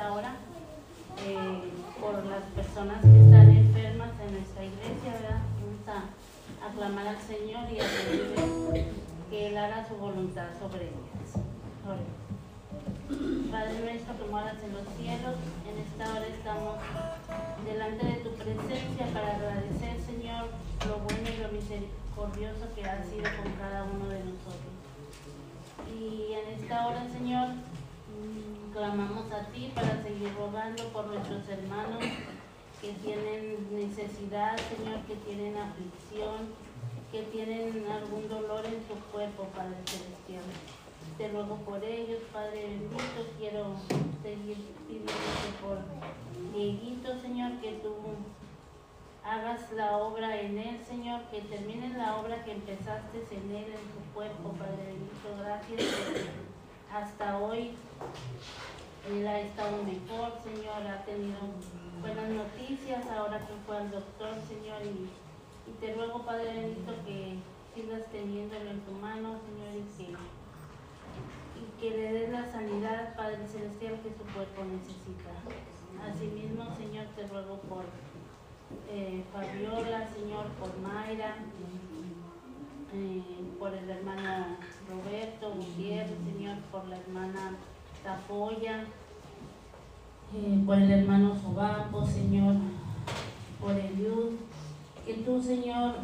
esta hora eh, por las personas que están enfermas en nuestra iglesia, ¿verdad? Vamos a aclamar al Señor y a pedirle que Él haga su voluntad sobre ellas. Padre nuestro que moras en los cielos, en esta hora estamos delante de tu presencia para agradecer, Señor, lo bueno y lo misericordioso que has sido con cada uno de nosotros. Y en esta hora, Señor, clamamos a ti para seguir rogando por nuestros hermanos que tienen necesidad, Señor, que tienen aflicción, que tienen algún dolor en su cuerpo, Padre Celestial. Te ruego por ellos, Padre bendito, quiero seguir pidiéndote por Dieguito, Señor, que tú hagas la obra en él, Señor, que termines la obra que empezaste en él, en su cuerpo, Padre bendito. Gracias hasta hoy él ha estado mejor, Señor, ha tenido buenas noticias ahora que fue al doctor, Señor, y, te ruego, Padre bendito, que sigas teniéndolo en tu mano, Señor, y que, le des la sanidad, Padre Celestial, que su cuerpo necesita. Asimismo, Señor, te ruego por eh, Fabiola, Señor, por Mayra, eh, por el hermano Roberto Gutiérrez, Señor, por la hermana Tapoya, eh, por el hermano Sobapo, Señor, por Eliud, que tú, Señor,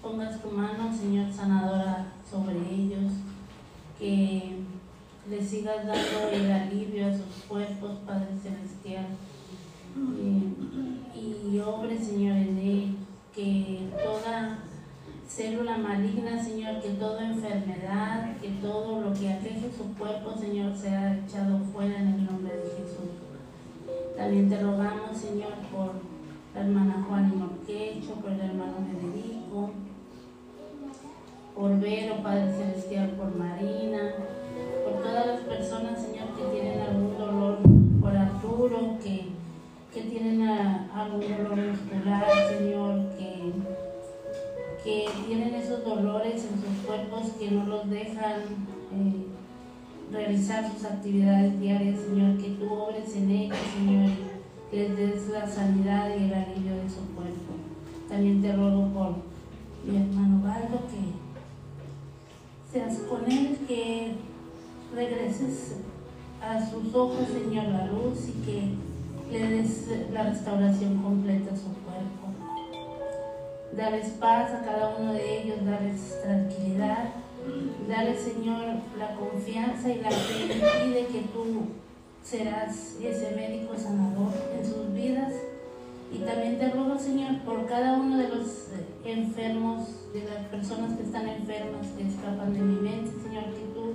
pongas tu mano, Señor, sanadora sobre ellos, que les sigas dando el alivio a sus cuerpos, Padre Celestial. Y obre, Señor, en él, que toda célula maligna, Señor, que toda enfermedad, que todo lo que aqueje su cuerpo, Señor, sea echado fuera en el nombre de Jesús. También te rogamos, Señor, por la hermana Juan y Morquecho, por el hermano Federico, por Vero, Padre Celestial, por Marina, por todas las personas, Señor, que tienen algún dolor, por Arturo, que que tienen algún dolor muscular, Señor, que, tienen esos dolores en sus cuerpos que no los dejan eh, realizar sus actividades diarias, Señor, que tú obres en ellos, Señor, y les des la sanidad y el alivio de su cuerpo. También te ruego por mi hermano Valdo que seas con él, que regreses a sus ojos, Señor, la luz y que le des la restauración completa a su cuerpo. Darles paz a cada uno de ellos, darles tranquilidad. Dale, Señor, la confianza y la fe de que tú serás ese médico sanador en sus vidas. Y también te ruego, Señor, por cada uno de los enfermos, de las personas que están enfermas, que escapan de mi mente, Señor, que tú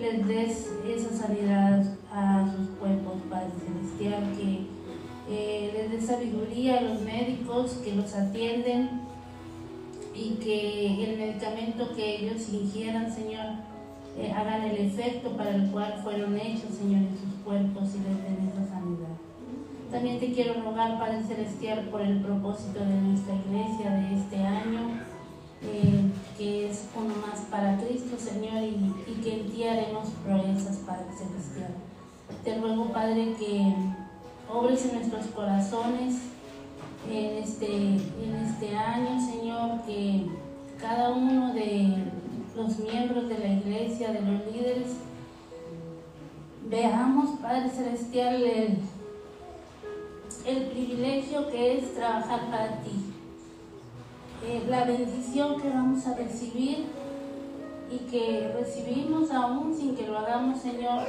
les des esa sanidad a sus cuerpos, Padre Celestial, que eh, les dé sabiduría a los médicos que los atienden y que el medicamento que ellos ingieran, Señor, eh, hagan el efecto para el cual fueron hechos, Señor, en sus cuerpos y les den esa sanidad. También te quiero rogar, Padre Celestial, por el propósito de nuestra iglesia de este año eh, que es uno más para Cristo, Señor, y, que en ti haremos proezas, Padre Celestial. Te ruego, Padre, que obres en nuestros corazones en este, en este año, Señor, que cada uno de los miembros de la iglesia, de los líderes, veamos, Padre Celestial, el, el privilegio que es trabajar para ti. Eh, la bendición que vamos a recibir y que recibimos aún sin que lo hagamos, Señor,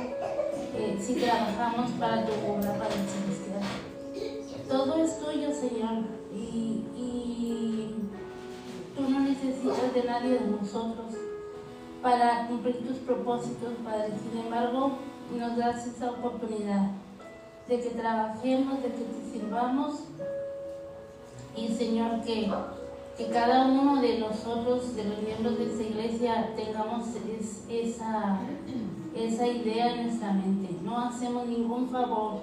eh, si trabajamos para tu obra, para el celestial. Todo es tuyo, Señor, y, y tú no necesitas de nadie de nosotros para cumplir tus propósitos, Padre. Sin embargo, nos das esa oportunidad de que trabajemos, de que te sirvamos y, Señor, que que cada uno de nosotros, de los miembros de esta iglesia, tengamos esa, esa idea en nuestra mente. No hacemos ningún favor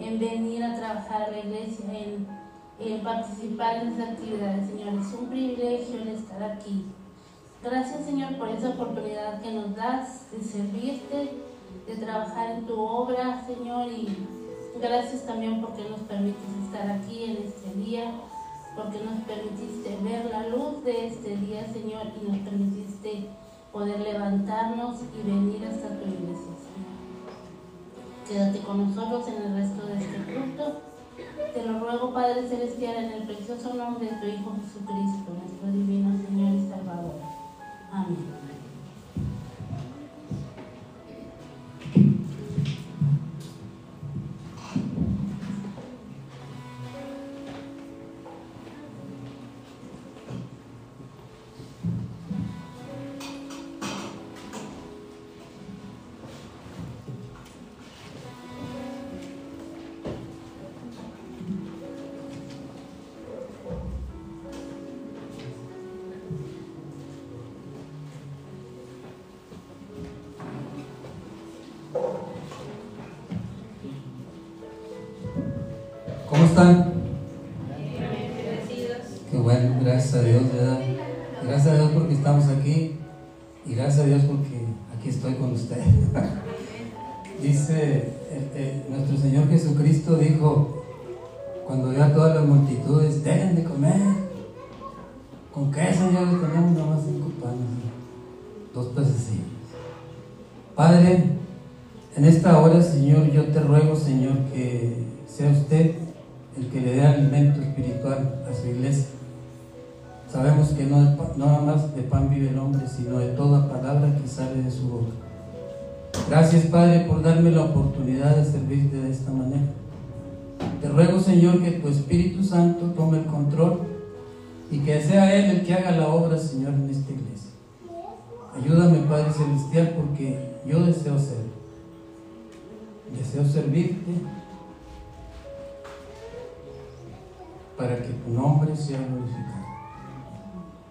en venir a trabajar a la iglesia, en, en participar en estas actividades, Señor. Es un privilegio el estar aquí. Gracias, Señor, por esa oportunidad que nos das de servirte, de trabajar en tu obra, Señor, y gracias también porque nos permites estar aquí en este día, porque nos permitiste ver la luz de este día, Señor, y nos permitiste poder levantarnos y venir hasta tu iglesia, Señor. Quédate con nosotros en el resto de este culto. Te lo ruego, Padre Celestial, en el precioso nombre de tu Hijo Jesucristo, nuestro divino Señor y Salvador. Amén. Dejen de comer. ¿Con qué, Señor? Tenemos nomás cinco panes, dos pececillos. Padre, en esta hora, Señor, yo te ruego, Señor, que sea usted el que le dé alimento espiritual a su iglesia. Sabemos que no, no nada más de pan vive el hombre, sino de toda palabra que sale de su boca. Gracias, Padre, por darme la oportunidad de servirte de esta manera. Te ruego, Señor, que tu Espíritu Santo tome el control y que sea Él el que haga la obra, Señor, en esta iglesia. Ayúdame, Padre Celestial, porque yo deseo ser. Deseo servirte para que tu nombre sea glorificado.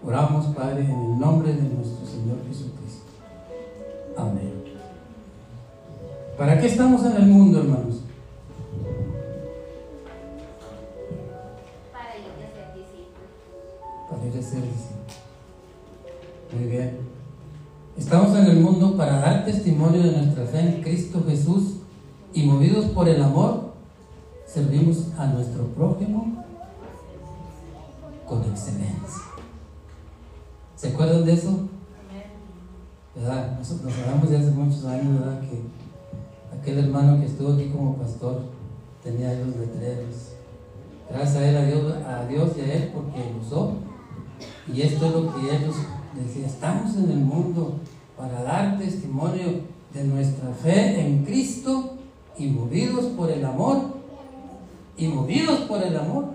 Oramos, Padre, en el nombre de nuestro Señor Jesucristo. Amén. ¿Para qué estamos en el mundo, hermanos? Discípulos. Muy bien. Estamos en el mundo para dar testimonio de nuestra fe en Cristo Jesús y movidos por el amor, servimos a nuestro prójimo con excelencia. ¿Se acuerdan de eso? ¿Verdad? Nosotros hablamos de hace muchos años, ¿verdad? Que aquel hermano que estuvo aquí como pastor tenía los letreros. Gracias a él, a Dios, a Dios y a él, porque usó. Y esto es lo que ellos decían, estamos en el mundo para dar testimonio de nuestra fe en Cristo y movidos por el amor. Y movidos por el amor,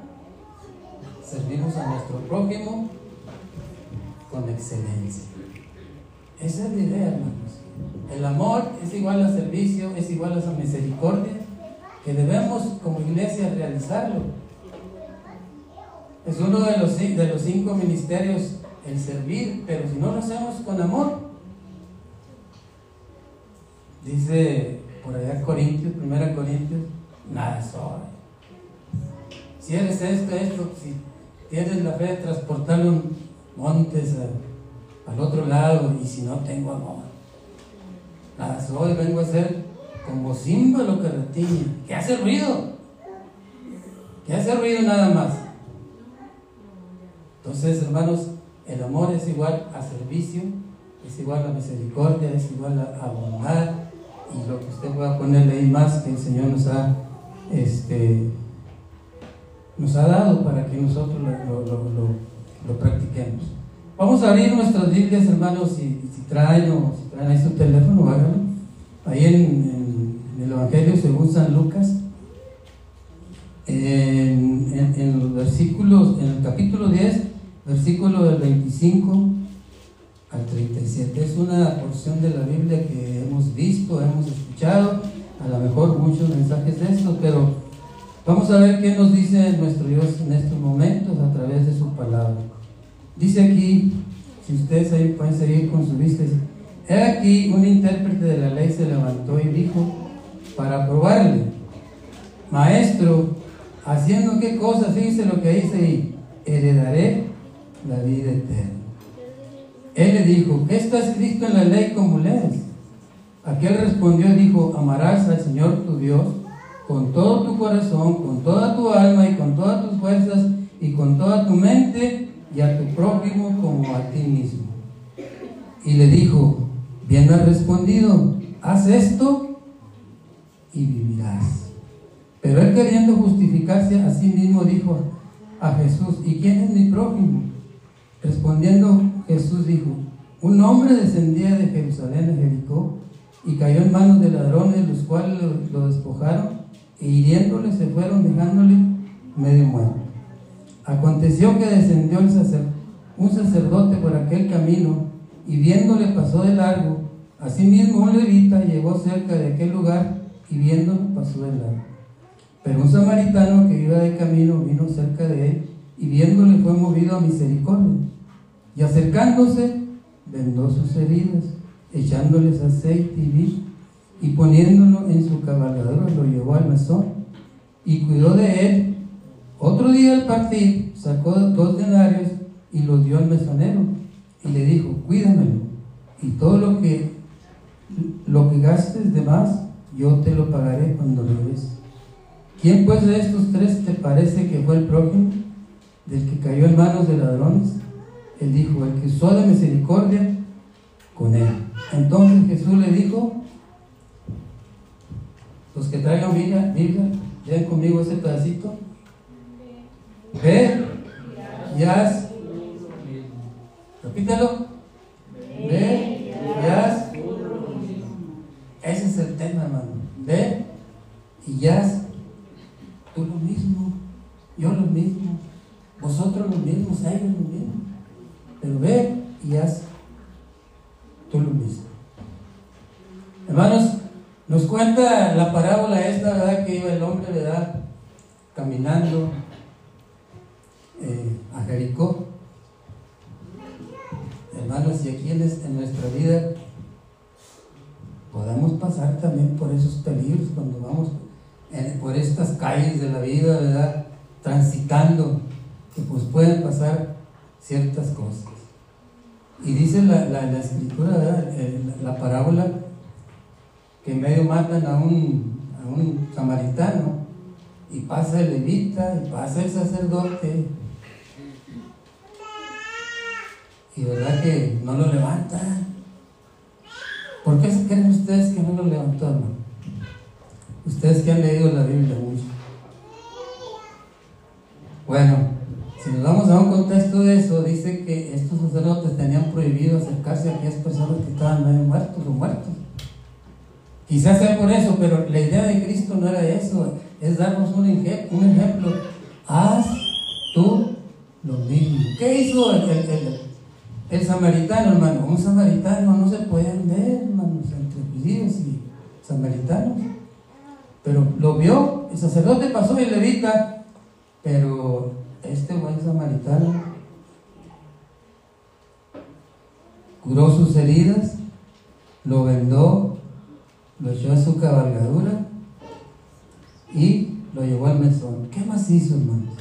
servimos a nuestro prójimo con excelencia. Esa es la idea, hermanos. El amor es igual a servicio, es igual a esa misericordia, que debemos como iglesia realizarlo. Es uno de los, de los cinco ministerios el servir, pero si no lo hacemos con amor, dice por allá Corintios, primera Corintios, nada soy. Si eres esto, esto, si tienes la fe de transportar un montes al otro lado y si no tengo amor, nada soy, vengo a ser como símbolo que retiñe, que hace ruido, que hace ruido nada más. Entonces, hermanos, el amor es igual a servicio, es igual a misericordia, es igual a, bondad y lo que usted pueda ponerle ahí más que el Señor nos ha, este, nos ha dado para que nosotros lo, lo- lo- practiquemos. Vamos a abrir nuestras Biblias, hermanos, si, si traen o si traen ahí su teléfono, háganlo. Ahí en, en- el Evangelio según San Lucas, en- en los versículos, en el capítulo 10, versículo del 25 al 37. Es una porción de la Biblia que hemos visto, hemos escuchado, a lo mejor muchos mensajes de estos, pero vamos a ver qué nos dice nuestro Dios en estos momentos a través de su palabra. Dice aquí, si ustedes ahí pueden seguir con su vista, dice, he aquí un intérprete de la ley se levantó y dijo, para probarle, maestro, haciendo qué cosa, fíjese lo que dice ahí, heredaré la vida eterna. Él le dijo, ¿qué está escrito en la ley como lees? Aquel respondió y dijo, amarás al Señor tu Dios con todo tu corazón, con toda tu alma y con todas tus fuerzas y con toda tu mente y a tu prójimo como a ti mismo. Y le dijo, bien has respondido, haz esto y vivirás. Pero él queriendo justificarse a sí mismo dijo a Jesús, ¿y quién es mi prójimo? Respondiendo Jesús dijo, un hombre descendía de Jerusalén a Jericó y cayó en manos de ladrones, los cuales lo, despojaron e hiriéndole se fueron dejándole medio muerto. Aconteció que descendió un sacerdote por aquel camino y viéndole pasó de largo. Asimismo un levita llegó cerca de aquel lugar y viéndolo pasó de largo. Pero un samaritano que iba de camino vino cerca de él y viéndole fue movido a misericordia. Y acercándose, vendó sus heridas, echándoles aceite y vino, y poniéndolo en su cabalgadura lo llevó al mesón y cuidó de él. Otro día al partir sacó dos denarios y los dio al mesonero y le dijo, cuídamelo y todo lo que, lo que gastes de más, yo te lo pagaré cuando regreses. ¿Quién pues de estos tres te parece que fue el prójimo del que cayó en manos de ladrones? De misericordia con él. Entonces Jesús le dijo, los que traigan Biblia, Biblia, vean conmigo ese pedacito. Ve y haz. Repítelo. Ve y haz. Ese es el tema, hermano. Ve y haz tú lo mismo, yo lo mismo, vosotros lo mismo, ellos lo mismo. Pero ve y haz tú lo mismo. Hermanos, nos cuenta la parábola esta, ¿verdad? Que iba el hombre, ¿verdad? Caminando eh, a Jericó. Hermanos, y aquí en, nuestra vida podemos pasar también por esos peligros cuando vamos por estas calles de la vida, ¿verdad? Transitando, que pues pueden pasar ciertas cosas. Y dice la, escritura, ¿verdad? la parábola, que en medio matan a un, a un samaritano, y pasa el levita, y pasa el sacerdote, y verdad que no lo levantan. ¿Por qué se creen ustedes que no lo levantó? Ustedes que han leído la Biblia mucho. Bueno, si nos vamos a un contexto de eso, dice que estos sacerdotes tenían prohibido acercarse a aquellas personas que estaban medio muertos o muertos. Quizás sea por eso, pero la idea de Cristo no era eso, es darnos un, ejemplo. Haz tú lo mismo. ¿Qué hizo el, samaritano, hermano? Un samaritano no se puede ver, hermanos, entre judíos y samaritanos. Pero lo vio, el sacerdote pasó y levita, pero este buen samaritano curó sus heridas, lo vendó, lo echó a su cabalgadura y lo llevó al mesón. ¿Qué más hizo, hermanos?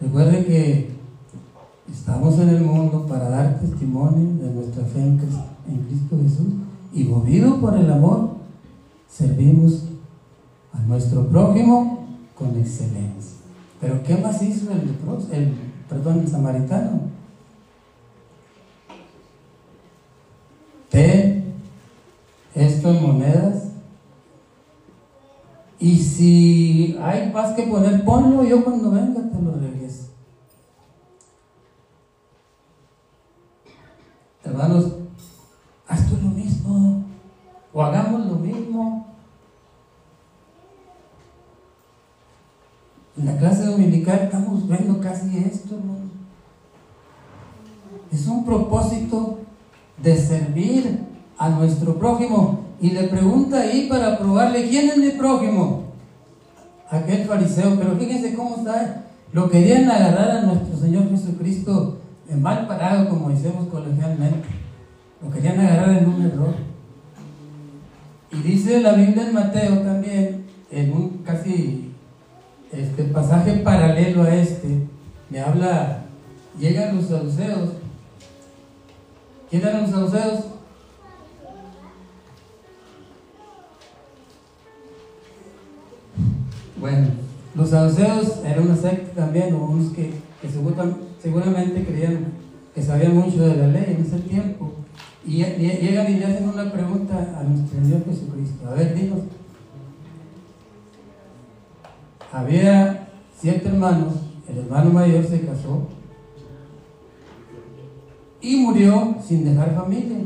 Recuerden que estamos en el mundo para dar testimonio de nuestra fe en Cristo Jesús y movido por el amor servimos a nuestro prójimo con excelencia. Pero ¿qué más hizo el, el, el samaritano? Esto en monedas y si hay más que poner, ponlo yo cuando venga te lo regreso. Hermanos, haz tú lo mismo o hagamos lo mismo. En la clase dominical estamos viendo casi esto, hermano. Es un propósito de servir a nuestro prójimo. Y le pregunta ahí para probarle, ¿quién es mi prójimo? Aquel fariseo, pero fíjense cómo está. Lo querían agarrar a nuestro Señor Jesucristo en mal parado, como decimos colegialmente. Lo querían agarrar en un error. Y dice la Biblia en Mateo también, en un casi este pasaje paralelo a este, me habla, llegan los saduceos. ¿Quién eran los saduceos? Bueno, los saduceos eran una secta también, unos que, que seguramente creían que sabían mucho de la ley en ese tiempo. Y llegan y le hacen una pregunta a nuestro Señor Jesucristo. A ver, dinos. Había siete hermanos, el hermano mayor se casó y murió sin dejar familia.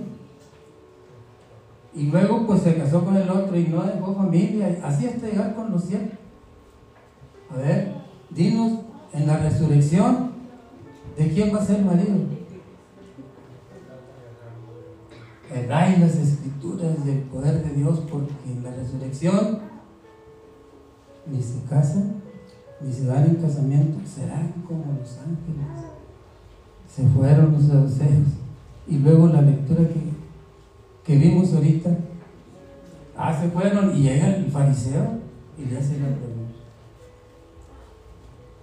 Y luego pues se casó con el otro y no dejó familia, así hasta llegar con los siete. A ver, dinos en la resurrección, ¿de quién va a ser marido? Erráis las escrituras del poder de Dios porque en la resurrección ni se casan, ni se dan en casamiento, serán como los ángeles. Se fueron los saduceos. Y luego la lectura que, que vimos ahorita, ah, se fueron y llega el fariseo y le hace la pregunta.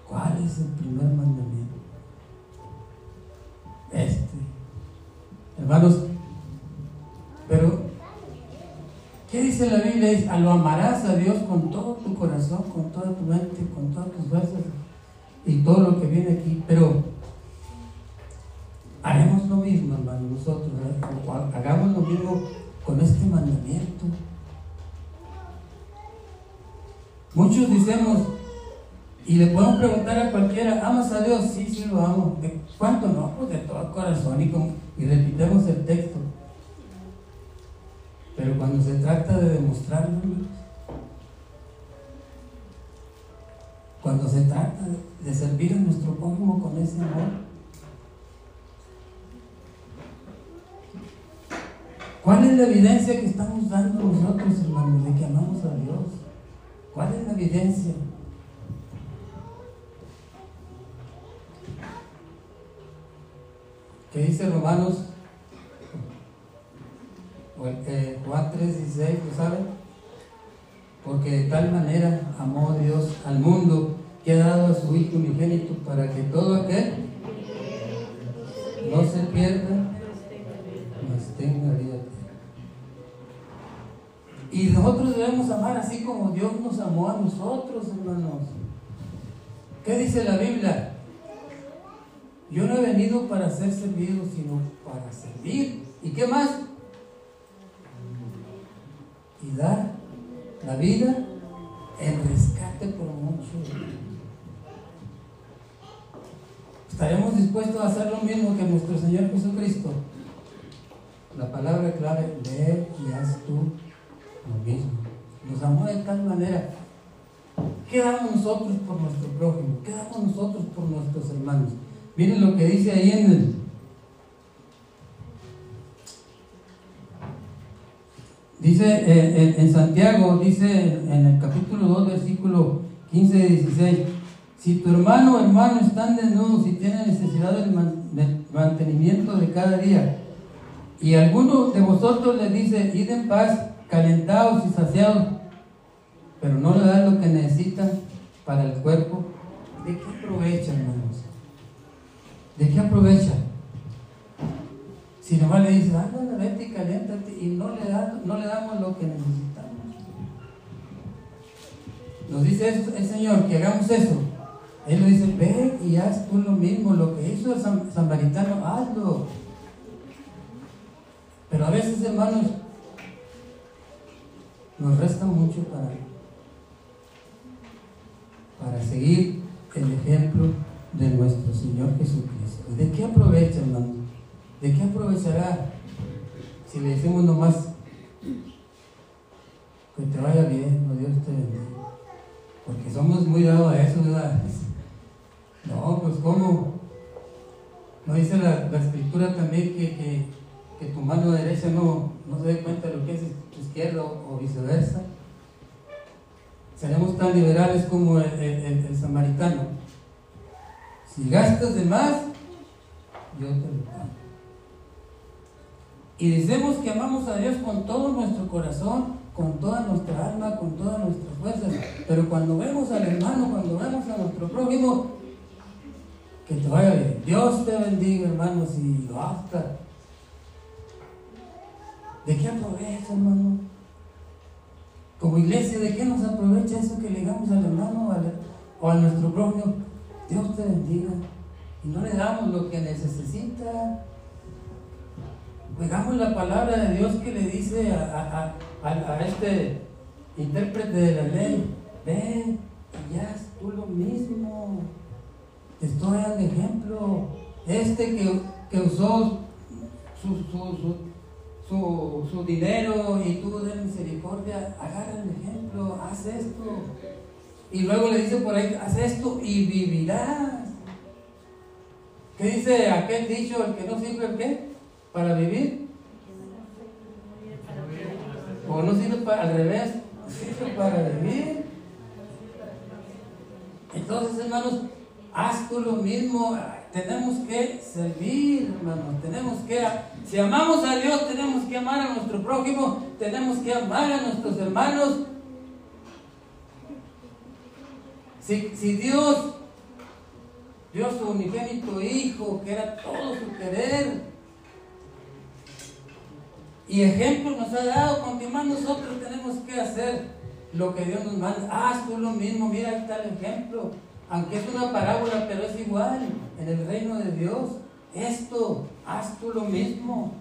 ¿Cuál es el primer mandamiento? Este. Hermanos, pero, ¿qué dice la Biblia? Es, lo amarás a Dios con todo tu corazón, con toda tu mente, con todas tus fuerzas y todo lo que viene aquí. Pero, haremos lo mismo, hermano, nosotros. Hagamos lo mismo con este mandamiento. Muchos decimos, y le podemos preguntar a cualquiera, ¿amas a Dios? Sí, sí lo amo. ¿De cuánto no? Pues de todo corazón y, y repitemos el texto. Pero cuando se trata de demostrarlo, cuando se trata de servir a nuestro prójimo con ese amor, ¿cuál es la evidencia que estamos dando nosotros, hermanos, de que amamos a Dios? ¿Cuál es la evidencia? ¿Qué dice Romanos eh, Juan 3, 16, ¿lo saben? Porque de tal manera amó Dios al mundo que ha dado a su Hijo unigénito para que todo aquel no se pierda, mas tenga vida Y nosotros debemos amar así como Dios nos amó a nosotros, hermanos. ¿Qué dice la Biblia? Yo no he venido para ser servido, sino para servir. ¿Y qué más? Y dar la vida en rescate por muchos. ¿Estaremos dispuestos a hacer lo mismo que nuestro Señor Jesucristo? La palabra clave, de y haz tú lo mismo. Nos amó de tal manera. ¿Qué damos nosotros por nuestro prójimo? ¿Qué damos nosotros por nuestros hermanos? Miren lo que dice ahí en el... Dice eh, en, Santiago, dice en el capítulo 2, versículo 15 y 16, si tu hermano o hermano están desnudos y tienen necesidad del, mantenimiento de cada día, y alguno de vosotros le dice, id en paz, calentados y saciados, pero no le dan lo que necesitan para el cuerpo, ¿de qué aprovechan, hermanos? ¿De qué aprovecha? Si nomás le dice, anda, vete y caliéntate y no le, no le damos lo que necesitamos. Nos dice el Señor que hagamos eso. Él le dice, ve y haz tú lo mismo, lo que hizo el samaritano, hazlo. Pero a veces, hermanos, nos resta mucho para, para seguir el ejemplo de nuestro Señor Jesucristo. ¿De qué aprovecha, hermano? ¿De qué aprovechará si le decimos nomás que te vaya bien, Dios te bendiga? Porque somos muy dados a eso, ¿verdad? No, pues ¿cómo? ¿No dice la, escritura también que, que, tu mano derecha no, no se dé cuenta de lo que es tu izquierda o, viceversa? Seremos tan liberales como el, el samaritano si gastas de más, yo te lo pago. Y decimos que amamos a Dios con todo nuestro corazón, con toda nuestra alma, con todas nuestras fuerzas. Pero cuando vemos al hermano, cuando vemos a nuestro prójimo, que te vaya bien. Dios te bendiga, hermanos, y basta. ¿De qué aprovecha, hermano? como iglesia, ¿de qué nos aprovecha eso que le digamos al hermano o a nuestro prójimo? Dios te bendiga. Y no le damos lo que necesita. Oigamos la palabra de Dios que le dice a, este intérprete de la ley, ven y ya tú lo mismo. Te estoy dando ejemplo. Este que, que usó su, su, su, dinero y tú de misericordia, agarra el ejemplo, haz esto. Y luego le dice por ahí, haz esto y vivirás. ¿Qué dice aquel dicho, el que no sirve qué? ¿Para vivir? ¿O no sirve para, al revés? Sirve para vivir. Entonces, hermanos, haz tú lo mismo. Tenemos que servir, hermanos. Tenemos que, si amamos a Dios, tenemos que amar a nuestro prójimo. Tenemos que amar a nuestros hermanos. Si, si Dios Dios su unigénito Hijo, que era todo su querer. Y ejemplo nos ha dado, con que más nosotros tenemos que hacer lo que Dios nos manda. Haz tú lo mismo, mira, ahí está el ejemplo. Aunque es una parábola, pero es igual en el reino de Dios. Esto, haz tú lo mismo.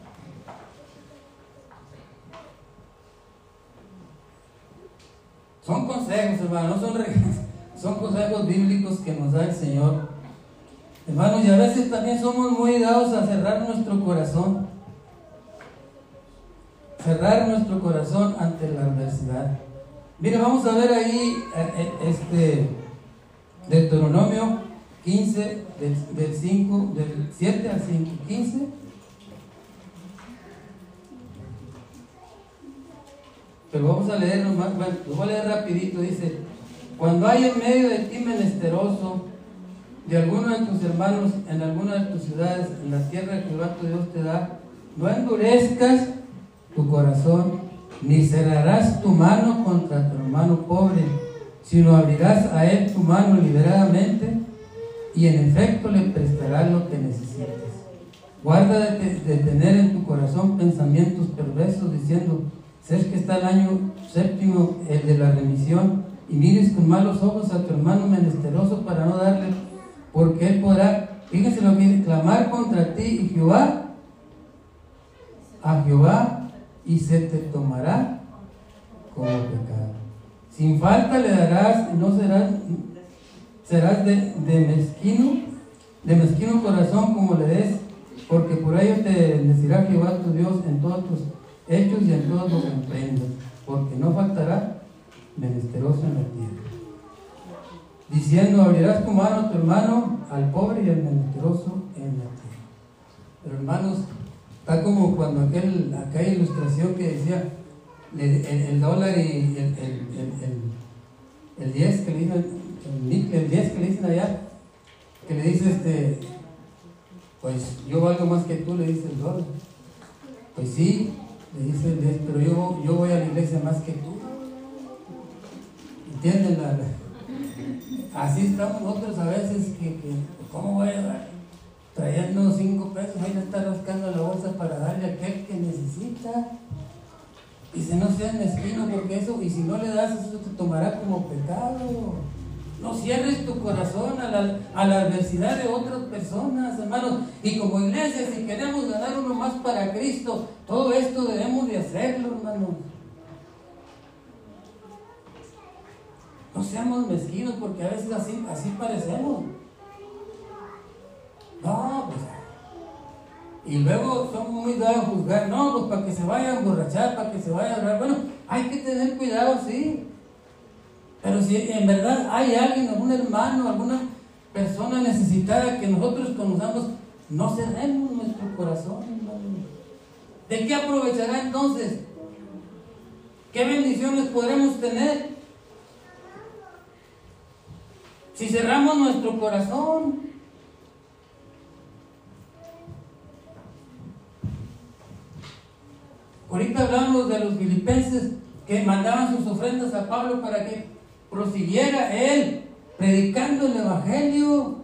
Son consejos, hermano, son, son consejos bíblicos que nos da el Señor Hermanos, y a veces también somos muy dados a cerrar nuestro corazón. Cerrar nuestro corazón ante la adversidad. Mire, vamos a ver ahí eh, eh, este Deuteronomio 15, del, 5, del 7 al 5, 15. Pero vamos a leer nomás, bueno, lo voy a leer rapidito, dice, cuando hay en medio de ti menesteroso, de alguno de tus hermanos en alguna de tus ciudades, en la tierra que tu Dios te da, no endurezcas tu corazón, ni cerrarás tu mano contra tu hermano pobre, sino abrirás a él tu mano liberadamente y en efecto le prestarás lo que necesites. Guarda de, de tener en tu corazón pensamientos perversos diciendo, sé que está el año séptimo, el de la remisión, y mires con malos ojos a tu hermano menesteroso para no darle porque él podrá, fíjense lo que dice, clamar contra ti y Jehová, a Jehová, y se te tomará como pecado. Sin falta le darás, y no serás, serás de, mezquino, de mezquino corazón como le des, porque por ello te bendecirá Jehová tu Dios en todos tus hechos y en todos los emprendas, porque no faltará menesteroso en la tierra diciendo, abrirás tu mano a tu hermano, al pobre y al menesteroso en la tierra. Pero hermanos, está como cuando aquel, aquella ilustración que decía el, dólar y el, el, 10 que le dicen, el, 10 que le dicen allá, que le dice este, pues yo valgo más que tú, le dice el dólar. Pues sí, le dice el 10, pero yo, yo voy a la iglesia más que tú. ¿Entienden Así estamos nosotros a veces que, ¿cómo voy a? Trayendo cinco pesos, ahí le está rascando la bolsa para darle a aquel que necesita. Y si no seas mezquino, porque eso, y si no le das, eso te tomará como pecado. No cierres tu corazón a la, a la adversidad de otras personas, hermanos. Y como iglesia, si queremos ganar uno más para Cristo, todo esto debemos de hacerlo, hermanos. No seamos mezquinos porque a veces así, así parecemos. No, pues. Y luego somos muy dados a juzgar, no, pues para que se vaya a emborrachar, para que se vaya a hablar. Bueno, hay que tener cuidado, sí. Pero si en verdad hay alguien, algún hermano, alguna persona necesitada que nosotros conozcamos, no cerremos nuestro corazón, ¿De qué aprovechará entonces? ¿Qué bendiciones podremos tener? Si cerramos nuestro corazón, ahorita hablamos de los filipenses que mandaban sus ofrendas a Pablo para que prosiguiera él predicando el Evangelio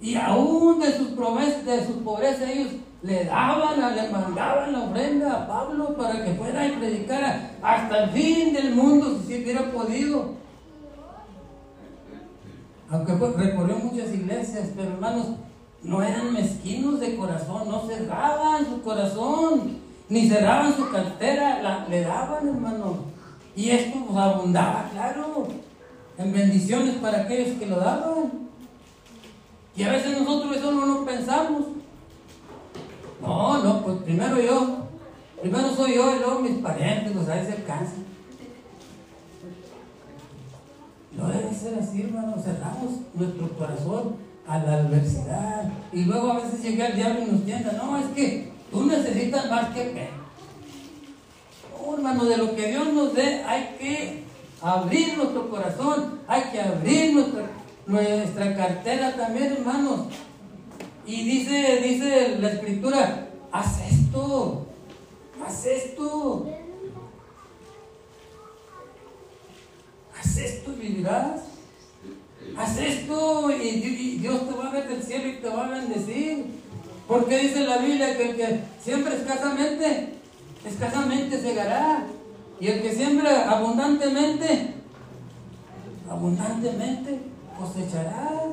y aún de sus promesas, de su pobreza ellos le daban, le mandaban la ofrenda a Pablo para que fuera y predicara hasta el fin del mundo si hubiera podido. Aunque recorrió muchas iglesias, pero hermanos, no eran mezquinos de corazón, no cerraban su corazón, ni cerraban su cartera, le daban, hermano. Y esto pues, abundaba, claro, en bendiciones para aquellos que lo daban. Y a veces nosotros eso no lo pensamos. No, no, pues primero yo, primero soy yo y luego mis parientes, los a se alcanzan. No debe ser así, hermano, cerramos nuestro corazón a la adversidad. Y luego a veces llega el diablo y nos tienda, no, es que tú necesitas más que fe. No, hermano, de lo que Dios nos dé hay que abrir nuestro corazón, hay que abrir nuestra, nuestra cartera también, hermanos. Y dice, dice la escritura, haz esto, haz esto. Haz esto y vivirás. Haz esto y, Dios te va a ver del cielo y te va a bendecir. Porque dice la Biblia que el que siembra escasamente, escasamente segará. Y el que siembra abundantemente, abundantemente cosechará.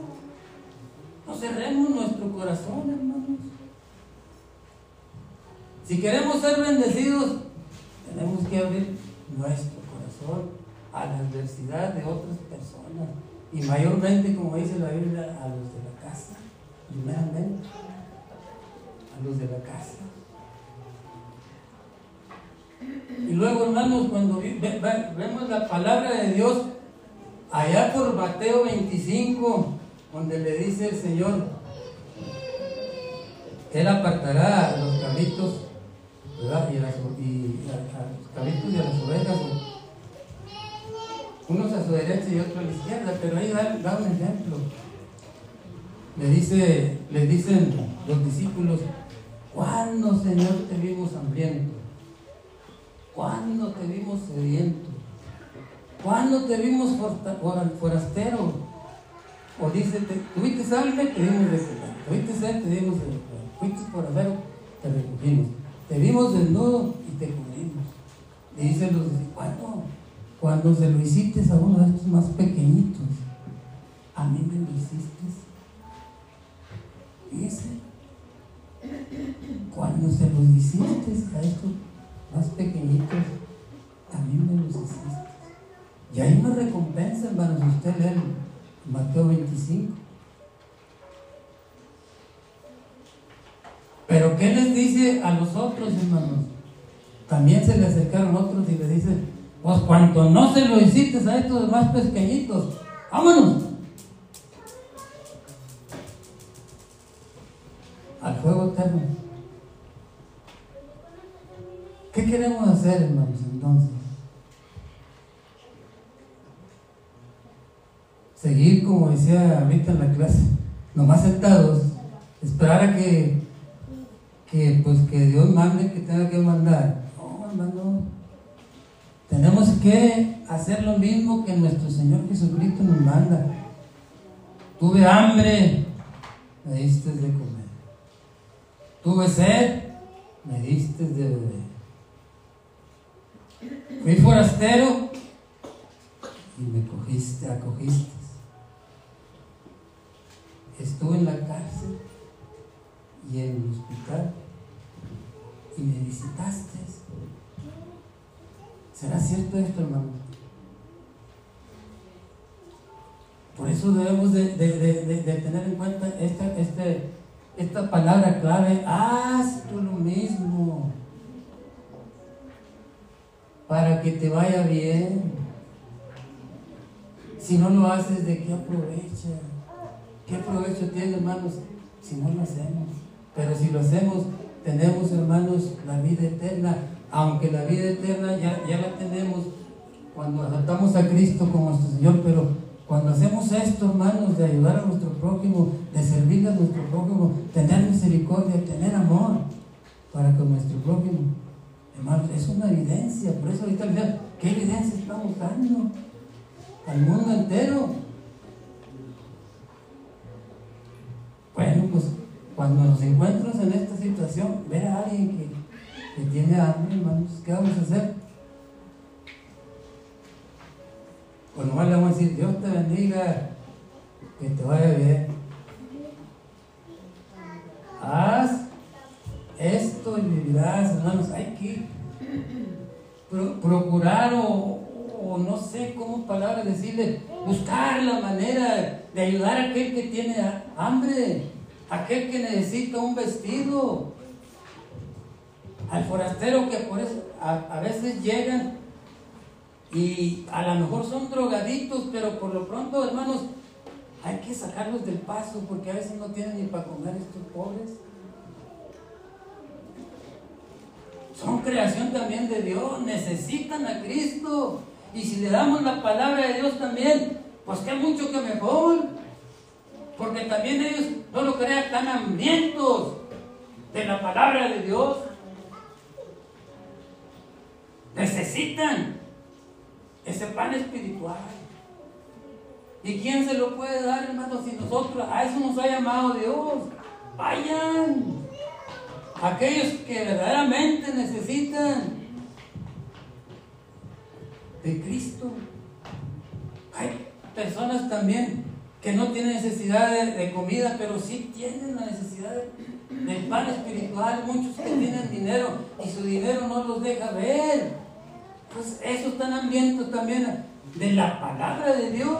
No cerremos nuestro corazón, hermanos. Si queremos ser bendecidos, tenemos que abrir nuestro corazón a la adversidad de otras personas. Y mayormente, como dice la Biblia, a los de la casa. Primeramente, a los de la casa. Y luego, hermanos, cuando vemos la palabra de Dios, allá por Mateo 25, donde le dice el Señor, Él apartará a los cabritos, ¿verdad? Y a, los cabritos y a las ovejas unos a su derecha y otros a la izquierda, pero ahí da, un ejemplo. Le, dice, le dicen los discípulos, ¿cuándo Señor te vimos hambriento? ¿Cuándo te vimos sediento? ¿Cuándo te vimos forastero? O dice, ¿tuviste hambre? Te dimos de comer. ¿Tuviste sed? Te dimos comer. ¿Fuiste forastero? Te recogimos. Te vimos desnudo y te cubrimos. Y dicen los discípulos, ¿cuándo? Cuando se lo hiciste a uno de estos más pequeñitos, a mí me lo hiciste. Dice, cuando se los hiciste a estos más pequeñitos, a mí me los hiciste. Y hay una recompensa, hermanos, usted lee Mateo 25. Pero ¿qué les dice a los otros, hermanos? También se le acercaron otros y le dicen, pues cuanto no se lo hiciste a estos más pequeñitos, vámonos. Al fuego eterno. ¿Qué queremos hacer, hermanos, entonces? Seguir, como decía ahorita en la clase, nomás sentados, esperar a que, que, pues, que Dios mande que tenga que mandar. No, hermano. Tenemos que hacer lo mismo que nuestro Señor Jesucristo nos manda. Tuve hambre, me diste de comer. Tuve sed, me diste de beber. Fui forastero y me cogiste, acogiste. Estuve en la cárcel y en el hospital y me visitaste. ¿Será cierto esto, hermano? Por eso debemos de, tener en cuenta esta, este, esta palabra clave, haz tú lo mismo para que te vaya bien. Si no lo haces, ¿de qué aprovecha? ¿Qué provecho tiene, hermanos, si no lo hacemos? Pero si lo hacemos, tenemos, hermanos, la vida eterna aunque la vida eterna ya, ya la tenemos cuando aceptamos a Cristo como nuestro Señor, pero cuando hacemos esto, hermanos, de ayudar a nuestro prójimo, de servir a nuestro prójimo, tener misericordia, tener amor para con nuestro prójimo, hermanos, es una evidencia. Por eso ahorita ¿qué evidencia estamos dando al mundo entero? Bueno, pues cuando nos encuentras en esta situación, ver a alguien que, que tiene hambre, hermanos, ¿qué vamos a hacer? Pues nomás le vamos a decir, Dios te bendiga, que te vaya bien. Haz esto y vivirás, hermanos. Hay que procurar o, o, no sé cómo palabras decirle, buscar la manera de ayudar a aquel que tiene hambre, aquel que necesita un vestido, al forastero que por eso a, a veces llegan y a lo mejor son drogaditos, pero por lo pronto, hermanos, hay que sacarlos del paso porque a veces no tienen ni para comer estos pobres. Son creación también de Dios, necesitan a Cristo. Y si le damos la palabra de Dios también, pues que mucho que mejor. Porque también ellos, no lo crean, tan hambrientos de la palabra de Dios. Necesitan ese pan espiritual. ¿Y quién se lo puede dar, hermano, si nosotros, a eso nos ha llamado Dios? Vayan. Aquellos que verdaderamente necesitan de Cristo. Hay personas también que no tienen necesidad de, comida, pero sí tienen la necesidad del pan espiritual. Muchos que tienen dinero y su dinero no los deja ver. Pues esos están hambrientos también de la palabra de Dios.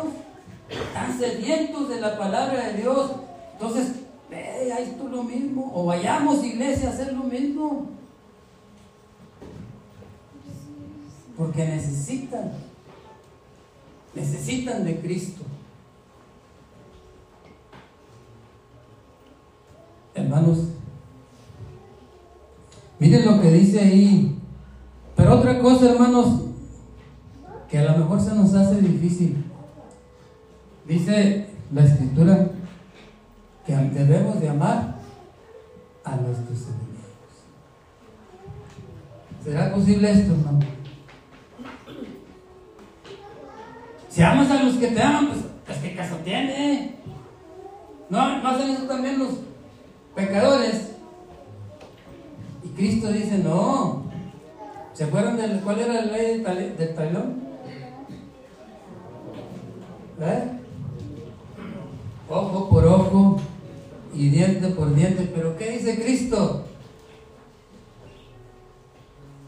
Están sedientos de la palabra de Dios. Entonces, ve, ahí tú lo mismo. O vayamos, iglesia, a hacer lo mismo. Porque necesitan, necesitan de Cristo. Hermanos, miren lo que dice ahí. Pero otra cosa, hermanos, que a lo mejor se nos hace difícil. Dice la escritura que debemos de amar a nuestros enemigos. ¿Será posible esto, hermano? Si amas a los que te aman, pues, pues ¿qué caso tiene? ¿No, ¿No hacen eso también los pecadores? Y Cristo dice, no. ¿Se acuerdan de cuál era la ley del talón? ¿Eh? ojo por ojo y diente por diente. Pero ¿qué dice Cristo?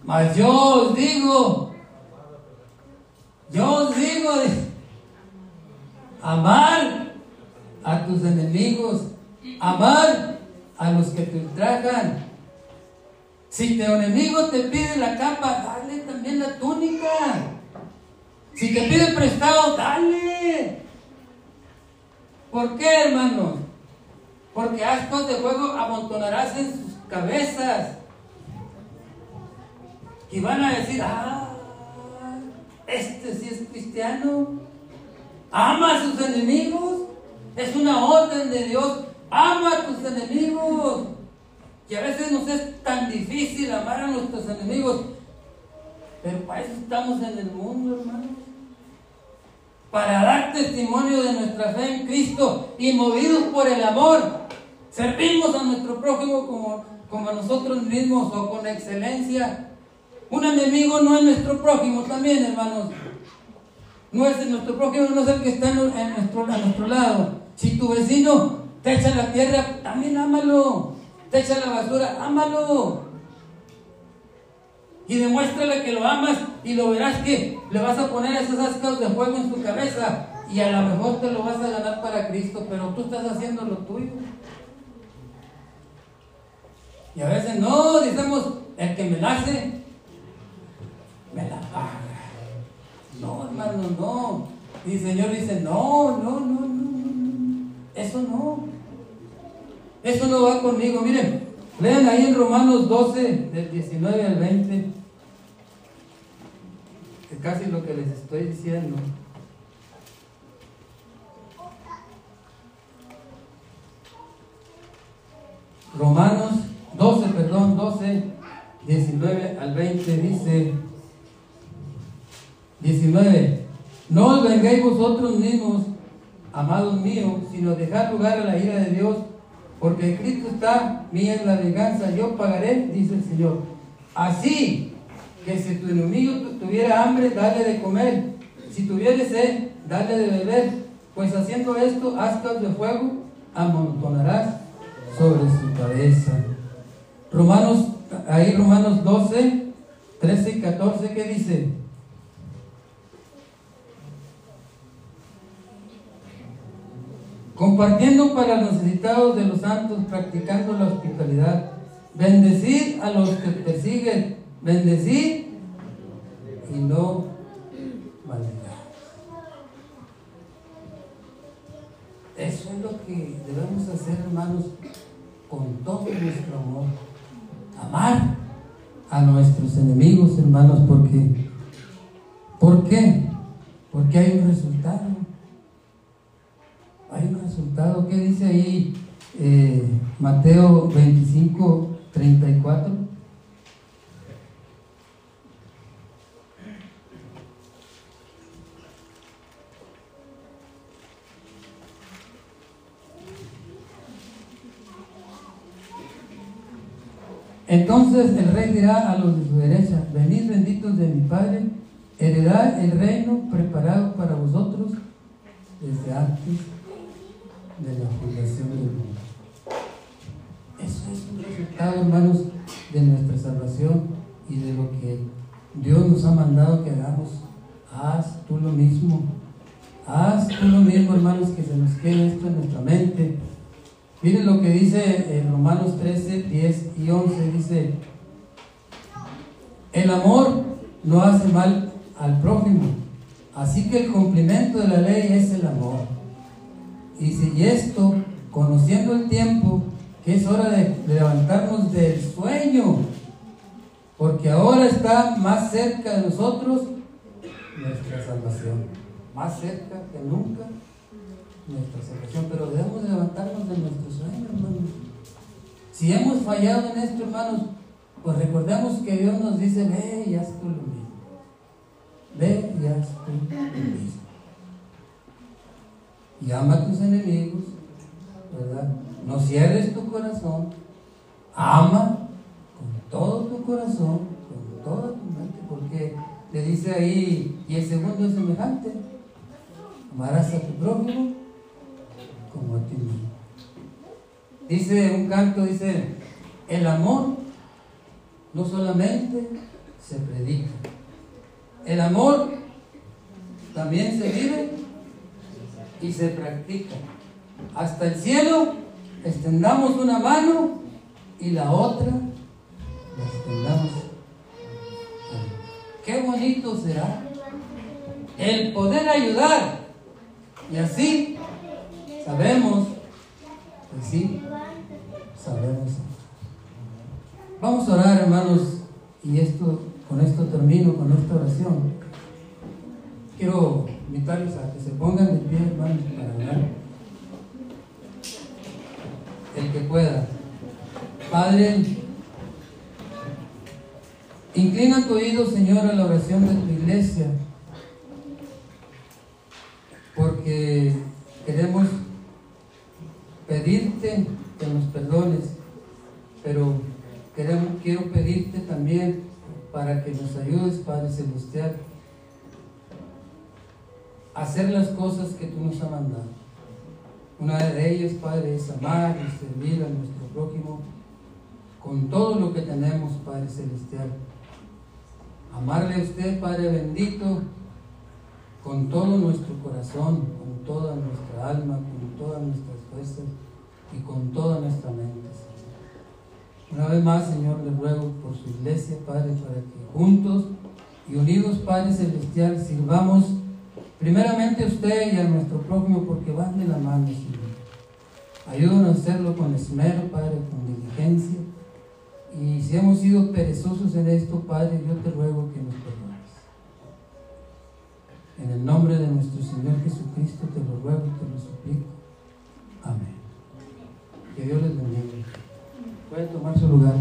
Mas yo os digo, yo os digo, amar a tus enemigos, amar a los que te ultrajan. Si tu enemigo te pide la capa, dale también la túnica. Si te pide prestado, dale. ¿Por qué, hermanos? Porque ascos de fuego amontonarás en sus cabezas. Y van a decir, ah, este sí es cristiano. Ama a sus enemigos. Es una orden de Dios. Ama a tus enemigos. Y a veces nos es tan difícil amar a nuestros enemigos. Pero para eso estamos en el mundo, hermanos para dar testimonio de nuestra fe en Cristo y movidos por el amor, servimos a nuestro prójimo como, como a nosotros mismos o con excelencia. Un enemigo no es nuestro prójimo también, hermanos. No es nuestro prójimo, no es el que está a nuestro lado. Si tu vecino te echa la tierra, también ámalo. Te echa la basura, ámalo y demuéstrale que lo amas y lo verás que le vas a poner esas ascas de fuego en su cabeza y a lo mejor te lo vas a ganar para Cristo, pero tú estás haciendo lo tuyo. Y a veces no, decimos, el que me nace, me la paga. No, hermano, no. Y el Señor dice, no, no, no, no, no, eso no. Eso no va conmigo. Miren, Lean ahí en Romanos 12, del 19 al 20, que casi lo que les estoy diciendo. Romanos 12, perdón, 12, 19 al 20 dice, 19, no os vengáis vosotros mismos, amados míos, sino dejar lugar a la ira de Dios porque Cristo está, mía es la venganza, yo pagaré, dice el Señor. Así que si tu enemigo tuviera hambre, dale de comer. Si tuviera sed, dale de beber. Pues haciendo esto, astas de fuego amontonarás sobre su cabeza. Romanos, ahí Romanos 12, 13 y 14, ¿qué dice? Compartiendo para los necesitados de los santos, practicando la hospitalidad. Bendecir a los que persiguen. Bendecir y no maldigar. Eso es lo que debemos hacer, hermanos, con todo nuestro amor. Amar a nuestros enemigos, hermanos, porque ¿por qué? Porque hay un resultado. Resultado. ¿Qué dice ahí eh, Mateo 25, 34? Entonces el rey dirá a los de su derecha, venid benditos de mi Padre, heredad el reino preparado para vosotros desde antes de la fundación del mundo. Eso es un resultado, hermanos, de nuestra salvación y de lo que Dios nos ha mandado que hagamos. Haz tú lo mismo. Haz tú lo mismo, hermanos, que se nos quede esto en nuestra mente Miren lo que dice en Romanos 13, 10 y 11. Dice, el amor no hace mal al prójimo. Así que el cumplimiento de la ley es el amor. Y si esto, conociendo el tiempo, que es hora de levantarnos del sueño, porque ahora está más cerca de nosotros nuestra salvación, más cerca que nunca nuestra salvación, pero debemos levantarnos de nuestro sueño, hermanos. Si hemos fallado en esto, hermanos, pues recordemos que Dios nos dice, ve y haz tú lo mismo. Ve y haz tú lo mismo. Y ama a tus enemigos, ¿verdad? No cierres tu corazón. Ama con todo tu corazón, con toda tu mente, porque te dice ahí, y el segundo es semejante. Amarás a tu prójimo como a ti mismo. Dice un canto, dice, el amor no solamente se predica, el amor también se vive y se practica. Hasta el cielo extendamos una mano y la otra la extendamos. Qué bonito será el poder ayudar y así Sabemos que sí, sabemos. Vamos a orar, hermanos, y esto, con esto termino, con esta oración. Quiero invitarles a que se pongan de pie, hermanos, para orar. El que pueda. Padre, inclina tu oído, Señor, a la oración de tu iglesia, porque queremos pedirte que nos perdones, pero queremos, quiero pedirte también para que nos ayudes, Padre Celestial, hacer las cosas que tú nos has mandado. Una de ellas, Padre, es amar y servir a nuestro prójimo con todo lo que tenemos, Padre Celestial. Amarle a usted, Padre bendito, con todo nuestro corazón, con toda nuestra alma, con todas nuestras fuerzas y con toda nuestra mente. Una vez más, Señor, le ruego por su iglesia, Padre, para que juntos y unidos, Padre Celestial, sirvamos primeramente usted y a nuestro prójimo, porque van de la mano, Señor. Ayúdanos a hacerlo con esmero, Padre, con diligencia. Y si hemos sido perezosos en esto, Padre, yo te ruego que nos perdones. En el nombre de nuestro Señor Jesucristo te lo ruego y te lo suplico. Amén. Que Dios les bendiga. Pueden tomar su lugar.